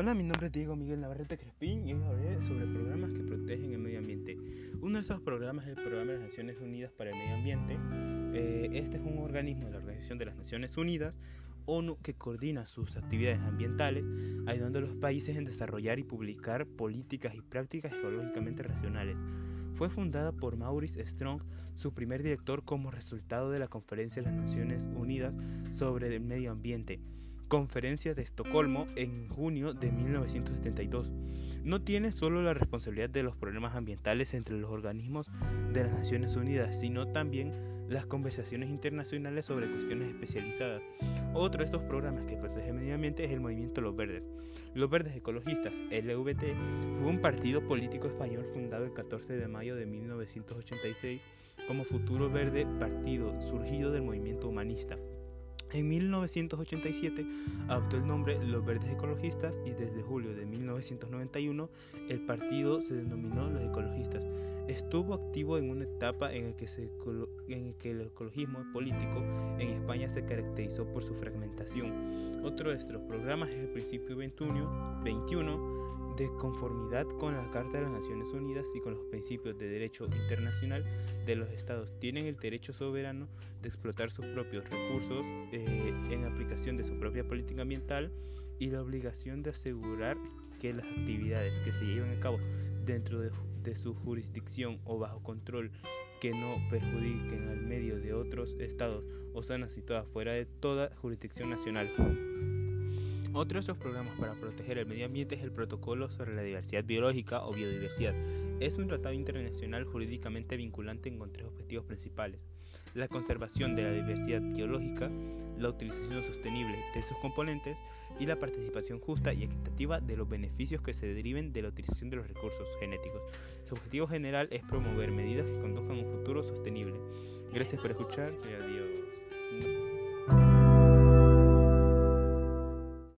Hola, mi nombre es Diego Miguel Navarrete Crespín y hoy hablaré sobre programas que protegen el medio ambiente. Uno de esos programas es el Programa de las Naciones Unidas para el Medio Ambiente. Eh, este es un organismo de la Organización de las Naciones Unidas, ONU, que coordina sus actividades ambientales, ayudando a los países en desarrollar y publicar políticas y prácticas ecológicamente racionales. Fue fundada por Maurice Strong, su primer director como resultado de la Conferencia de las Naciones Unidas sobre el Medio Ambiente Conferencia de Estocolmo en junio de 1972. No tiene solo la responsabilidad de los problemas ambientales entre los organismos de las Naciones Unidas, sino también las conversaciones internacionales sobre cuestiones especializadas. Otro de estos programas que protege el medio ambiente es el movimiento Los Verdes. Los Verdes Ecologistas, LVT, fue un partido político español fundado el 14 de mayo de 1986 como Futuro Verde Partido, surgido del movimiento humanista. En 1987 adoptó el nombre Los Verdes Ecologistas y desde julio de 1991 el partido se denominó Los Ecologistas. Estuvo activo en una etapa en la que, el ecologismo político en España se caracterizó por su fragmentación. Otro de estos programas es el Principio 21, 21 de conformidad con la Carta de las Naciones Unidas y con los principios de derecho internacional de los estados. Tienen el derecho soberano de explotar sus propios recursos eh, en aplicación de su propia política ambiental y la obligación de asegurar que las actividades que se lleven a cabo dentro de, de su jurisdicción o bajo control que no perjudiquen al medio de otros estados o zonas situadas fuera de toda jurisdicción nacional. Otro de estos programas para proteger el medio ambiente es el Protocolo sobre la Diversidad Biológica o Biodiversidad. Es un tratado internacional jurídicamente vinculante con tres objetivos principales. La conservación de la diversidad biológica, la utilización sostenible de sus componentes y la participación justa y equitativa de los beneficios que se deriven de la utilización de los recursos genéticos. Su objetivo general es promover medidas que conduzcan a un futuro sostenible. Gracias por escuchar.